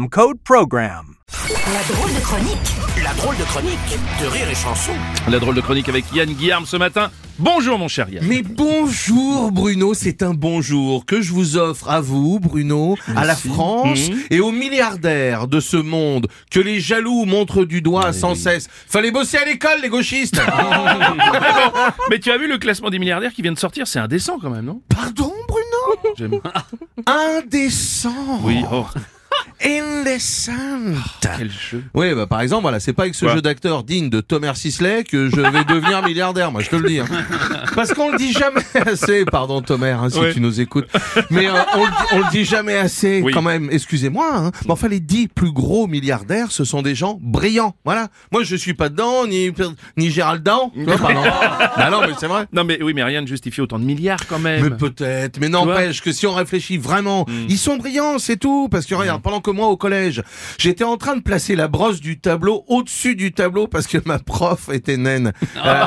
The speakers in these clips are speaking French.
code PROGRAM. La drôle de chronique. La drôle de chronique de Rire et Chanson. La drôle de chronique avec Yann Guillaume ce matin. Bonjour mon cher Yann. Mais bonjour Bruno, c'est un bonjour que je vous offre à vous Bruno, à la France Mhm. et aux milliardaires de ce monde que les jaloux montrent du doigt sans cesse. Fallait bosser à l'école les gauchistes Mais tu as vu le classement des milliardaires qui vient de sortir C'est indécent quand même, non? Pardon Bruno? J'aime. Indécent Oui, oh, Indécent quel jeu. Oui, bah, par exemple, voilà, c'est pas avec ce Quoi jeu d'acteur digne de Thomas Sisley que je vais devenir milliardaire, moi, je te le dis. hein. Parce qu'on le dit jamais assez, pardon Thomas, hein, si tu nous écoutes, mais euh, on, le dit, on le dit jamais assez Oui. quand même, excusez-moi. Hein. Mais enfin, les dix plus gros milliardaires, ce sont des gens brillants, voilà. Moi, je suis pas dedans, ni, ni Gérald Dan, tu vois, pardon. bah non, mais c'est vrai. Non mais oui, mais rien ne justifie autant de milliards quand même. Mais peut-être, mais n'empêche que si on réfléchit vraiment, ils sont brillants, c'est tout. Parce que regarde, pendant que moi au collège, j'étais en train de placer la brosse du tableau au-dessus du tableau parce que ma prof était naine. Euh,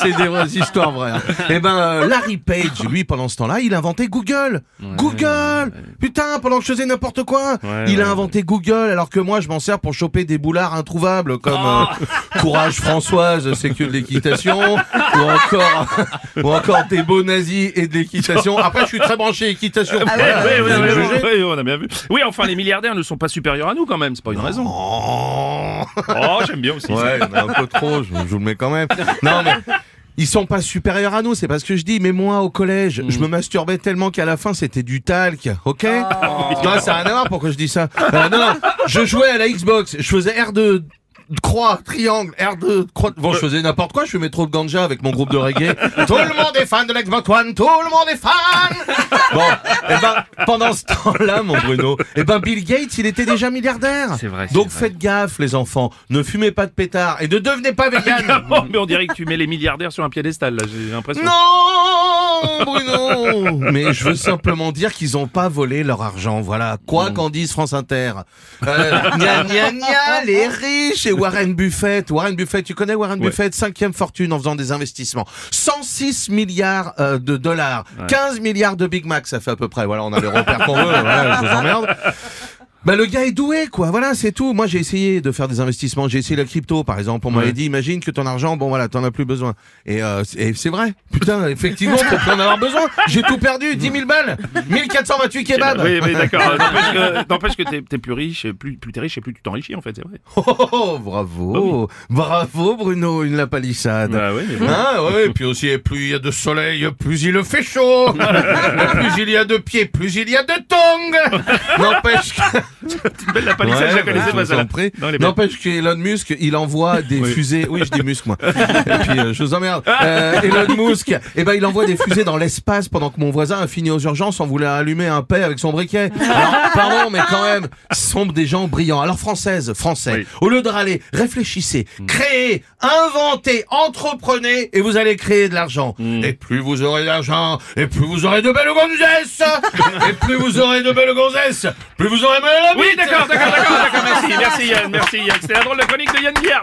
c'est- des vraies histoires vraies. hein. Et ben euh, Larry Page, lui, pendant ce temps-là, il a inventé Google. Google Putain, pendant que je faisais n'importe quoi, Ouais, il a inventé Google alors que moi je m'en sers pour choper des boulards introuvables comme euh, Courage Françoise, c'est que de l'équitation, ou encore ou encore des beaux nazis et de l'équitation. Après, je suis très branché équitation. Ouais, Voilà, me ouais, juger. ouais, on a bien vu. Oui, enfin les milliardaires ne sont pas supérieurs à nous quand même, c'est pas une raison. Oh, Oh, j'aime bien aussi. ça. ouais, mais un peu trop, je, je vous le mets quand même. Non, mais ils sont pas supérieurs à nous, c'est pas ce que je dis, mais moi au collège, je me masturbais tellement qu'à la fin c'était du talc, ok Non, ça n'a rien à voir pourquoi je dis ça. Euh, non, non, je jouais à la Xbox, je faisais R2 croix, triangle, R2, croix. Bon, je faisais n'importe quoi, je fumais trop de ganja avec mon groupe de reggae. tout le monde est fan de l'Xbox One, tout le monde est fan Bon, et ben, pendant ce temps-là, mon Bruno, et ben, Bill Gates, il était déjà milliardaire. C'est vrai, Donc vrai. faites gaffe, les enfants. Ne fumez pas de pétard et ne devenez pas vegan. Mais on dirait que tu mets les milliardaires sur un piédestal là, j'ai l'impression. Non, Bruno Mais je veux simplement dire qu'ils ont pas volé leur argent, voilà. Quoi qu'en dise France Inter. Euh, gna gna gna, les riches et Warren Buffett. Warren Buffett, tu connais Warren Ouais. Buffett? Cinquième fortune en faisant des investissements. 106 milliards euh, de dollars. 15 milliards de Big Mac, ça fait à peu près. Voilà, on a les repères qu'on veut. Voilà, je vous emmerde. Bah le gars est doué quoi, voilà c'est tout. Moi j'ai essayé de faire des investissements, j'ai essayé la crypto par exemple. On m'avait Ouais. dit imagine que ton argent, bon voilà, t'en as plus besoin. Et, euh, c'est- et c'est vrai, putain effectivement plus en avoir besoin. J'ai tout perdu, 10 000 balles, 1428 kebabs. Oui, oui, d'accord. N'empêche que, t'es, plus riche, plus, plus t'es riche et plus tu t'enrichis en fait, c'est vrai. Oh, oh, oh, bravo, bravo Bruno, une la palissade. Bah oui, mais bon. Hein, ouais, et puis aussi, plus il y a de soleil, plus il fait chaud. Plus il y a de pieds, plus il y a de tongs. N'empêche que... Belle la palissade, je la connaissais bah, pas belle. N'empêche qu'Elon Musk, il envoie des Oui. fusées. Oui, je dis Musk, moi. Et puis, euh, je vous emmerde. Euh, Elon Musk, eh ben, il envoie des fusées dans l'espace pendant que mon voisin a fini aux urgences en voulant allumer un paix avec son briquet. Alors, pardon, mais quand même, sont des gens brillants. Alors, française, français, Oui. au lieu de râler, réfléchissez, créez, inventez, entreprenez, et vous allez créer de l'argent. Et plus vous aurez d'argent, et plus vous aurez de belles gonzesses, et plus vous aurez de belles gonzesses, plus vous aurez mal Oui, d'accord, d'accord, d'accord, d'accord, merci, merci Yann, merci Yann. C'était la drôle de chronique de Yann Guillard.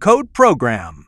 code PROGRAM.